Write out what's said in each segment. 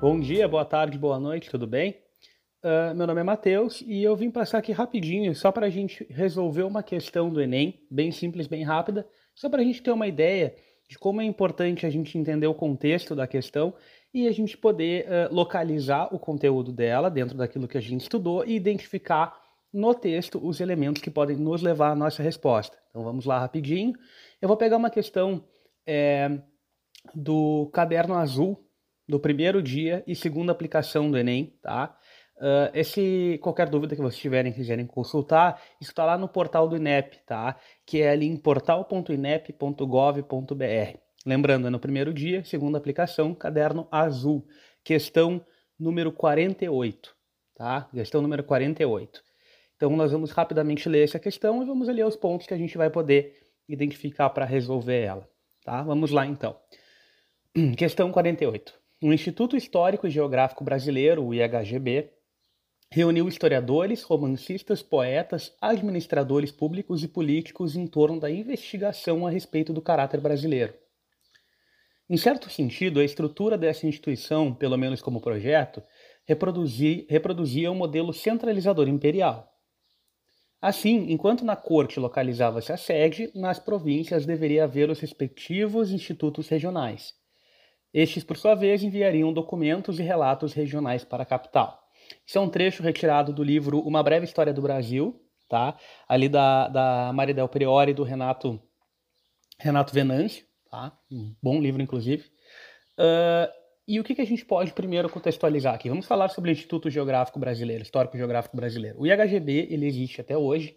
Bom dia, boa tarde, boa noite, tudo bem? Uh, meu nome é Matheus e eu vim passar aqui rapidinho só para a gente resolver uma questão do Enem, bem simples, bem rápida, só para a gente ter uma ideia de como é importante a gente entender o contexto da questão e a gente poder uh, localizar o conteúdo dela dentro daquilo que a gente estudou e identificar no texto os elementos que podem nos levar à nossa resposta. Então vamos lá rapidinho. Eu vou pegar uma questão é, do caderno azul do primeiro dia e segunda aplicação do Enem, tá? Uh, esse, qualquer dúvida que vocês tiverem quiserem consultar, isso está lá no portal do INEP, tá? Que é ali em portal.inep.gov.br. Lembrando, é no primeiro dia, segunda aplicação, caderno azul, questão número 48, tá? Questão número 48. Então, nós vamos rapidamente ler essa questão e vamos ler os pontos que a gente vai poder identificar para resolver ela, tá? Vamos lá, então. Questão 48. O Instituto Histórico e Geográfico Brasileiro, o IHGB, reuniu historiadores, romancistas, poetas, administradores públicos e políticos em torno da investigação a respeito do caráter brasileiro. Em certo sentido, a estrutura dessa instituição, pelo menos como projeto, reproduzia, reproduzia um modelo centralizador imperial. Assim, enquanto na corte localizava-se a sede, nas províncias deveria haver os respectivos institutos regionais, estes, por sua vez, enviariam documentos e relatos regionais para a capital. Isso é um trecho retirado do livro Uma Breve História do Brasil, tá? ali da, da Maridel Priori e do Renato, Renato Venâncio, tá? um bom livro, inclusive. Uh, e o que, que a gente pode primeiro contextualizar aqui? Vamos falar sobre o Instituto Geográfico Brasileiro, Histórico Geográfico Brasileiro. O IHGB ele existe até hoje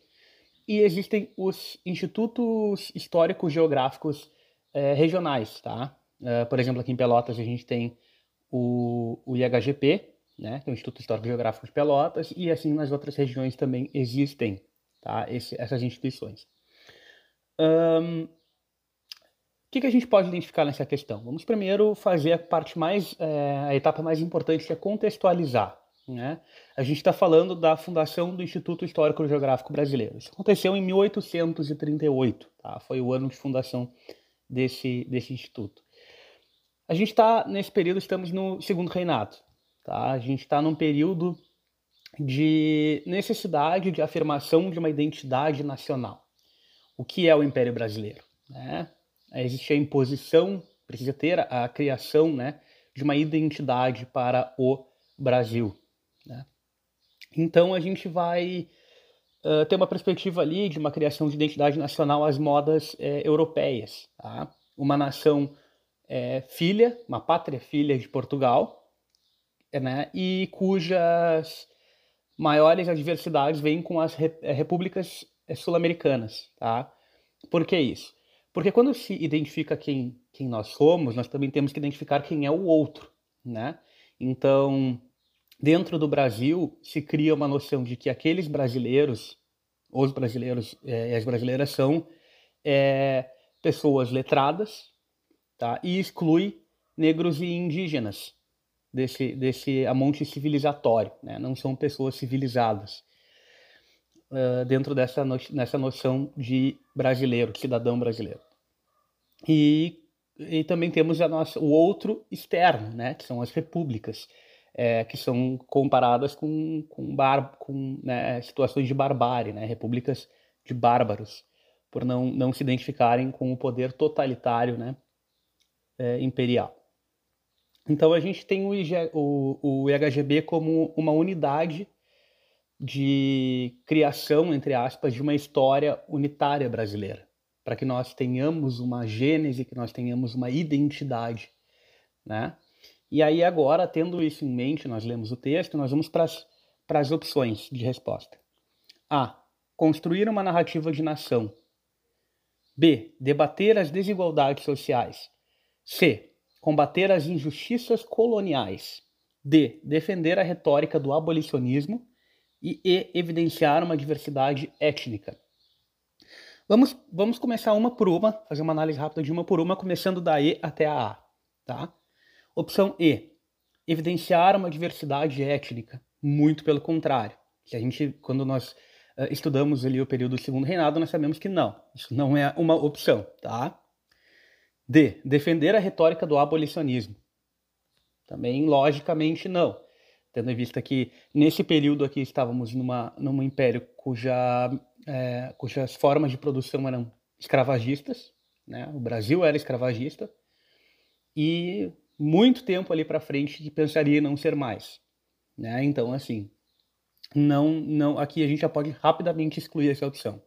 e existem os institutos históricos geográficos eh, regionais, tá? Uh, por exemplo, aqui em Pelotas a gente tem o, o IHGP, né, que é o Instituto Histórico Geográfico de Pelotas, e assim nas outras regiões também existem tá, Esse, essas instituições. Um, o que, que, a gente pode identificar nessa questão? Vamos primeiro fazer a parte mais, é, a etapa mais importante, que é contextualizar. Né? A gente está falando da fundação do Instituto Histórico Geográfico Brasileiro. Isso aconteceu em 1838, tá? foi o ano de fundação desse, desse instituto. A gente está nesse período, estamos no segundo reinado. Tá? A gente está num período de necessidade de afirmação de uma identidade nacional. O que é o Império Brasileiro? Né? Existe a imposição, precisa ter a, criação né, de uma identidade para o Brasil. Né? Então a gente vai uh, ter uma perspectiva ali de uma criação de identidade nacional às modas europeias. Tá? Uma nação é, filha, uma pátria filha de Portugal, né, e cujas maiores adversidades vêm com as é, repúblicas é, sul-americanas. Tá? Por que isso? Porque quando se identifica quem, quem nós somos, nós também temos que identificar quem é o outro. Né? Então, dentro do Brasil, se cria uma noção de que aqueles brasileiros, os brasileiros é, e as brasileiras são é, pessoas letradas, tá? e exclui negros e indígenas desse, desse amonte civilizatório. Né? Não são pessoas civilizadas uh, dentro dessa no, nessa noção de brasileiro, cidadão brasileiro. E, e também temos a nossa, o outro externo, né? que são as repúblicas, é, que são comparadas com, com, bar, com né, situações de barbárie, né? repúblicas de bárbaros, por não, não se identificarem com o poder totalitário né? É, imperial. Então a gente tem o, IG, o, o IHGB como uma unidade de criação, entre aspas, de uma história unitária brasileira, para que nós tenhamos uma gênese, que nós tenhamos uma identidade, né? E aí agora, tendo isso em mente, nós lemos o texto, nós vamos para as opções de resposta. A. Construir uma narrativa de nação. B. Debater as desigualdades sociais. C. Combater as injustiças coloniais. D. Defender a retórica do abolicionismo. E E. Evidenciar uma diversidade étnica. Vamos, vamos começar uma por uma, fazer uma análise rápida de uma por uma, começando da E até a A. Tá? Opção E. Evidenciar uma diversidade étnica. Muito pelo contrário. Que a gente, quando nós uh, estudamos ali o período do segundo reinado, nós sabemos que não. Isso não é uma opção, tá? D. Defender a retórica do abolicionismo. Também, logicamente, não. Tendo em vista que nesse período aqui estávamos numa, num império cuja, é, cujas formas de produção eram escravagistas, né? o Brasil era escravagista, e muito tempo ali para frente pensaria em não ser mais. Né? Então, assim, não, não, aqui a gente já pode rapidamente excluir essa opção.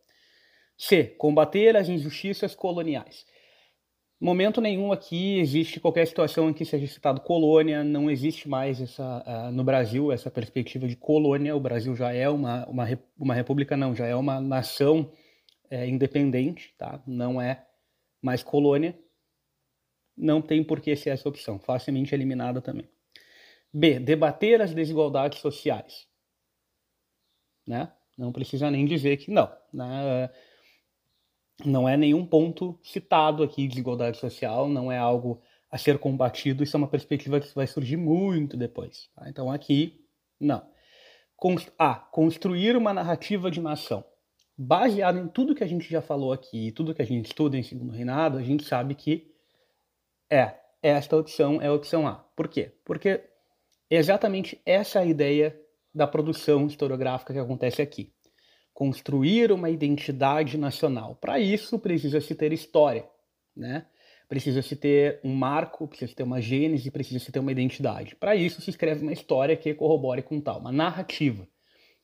C. Combater as injustiças coloniais. Momento nenhum aqui existe qualquer situação em que seja citado colônia, não existe mais essa, uh, no Brasil essa perspectiva de colônia. O Brasil já é uma, uma, uma república, não, já é uma nação é, independente, tá? não é mais colônia. Não tem por que ser essa opção, facilmente eliminada também. B. Debater as desigualdades sociais. Né? Não precisa nem dizer que não. Né? Não é nenhum ponto citado aqui desigualdade social, não é algo a ser combatido, isso é uma perspectiva que vai surgir muito depois. Tá? Então aqui, não. A. Construir uma narrativa de nação. Baseado em tudo que a gente já falou aqui, tudo que a gente estuda em segundo reinado, a gente sabe que é esta opção é a opção A. Por quê? Porque é exatamente essa a ideia da produção historiográfica que acontece aqui. Construir uma identidade nacional. Para isso, precisa-se ter história, né? Precisa-se ter um marco, precisa-se ter uma gênese, precisa-se ter uma identidade. Para isso, se escreve uma história que corrobore com tal, uma narrativa,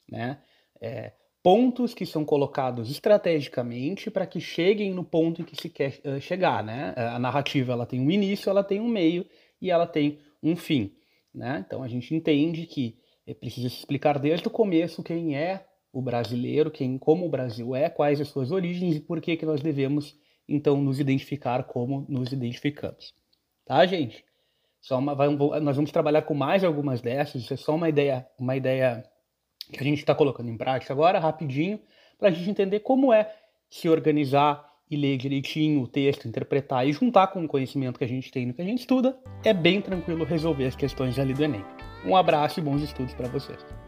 né? É, pontos que são colocados estrategicamente para que cheguem no ponto em que se quer uh, chegar, né? A narrativa ela tem um início, ela tem um meio e ela tem um fim. Né? Então a gente entende que é preciso explicar desde o começo quem é o brasileiro, quem, como o Brasil é, quais as suas origens e por que, que nós devemos então nos identificar como nos identificamos. Tá, gente? Só uma, vai, nós vamos trabalhar com mais algumas dessas, isso é só uma ideia, uma ideia que a gente está colocando em prática agora, rapidinho, para a gente entender como é se organizar e ler direitinho o texto, interpretar e juntar com o conhecimento que a gente tem no que a gente estuda, é bem tranquilo resolver as questões ali do Enem. Um abraço e bons estudos para vocês.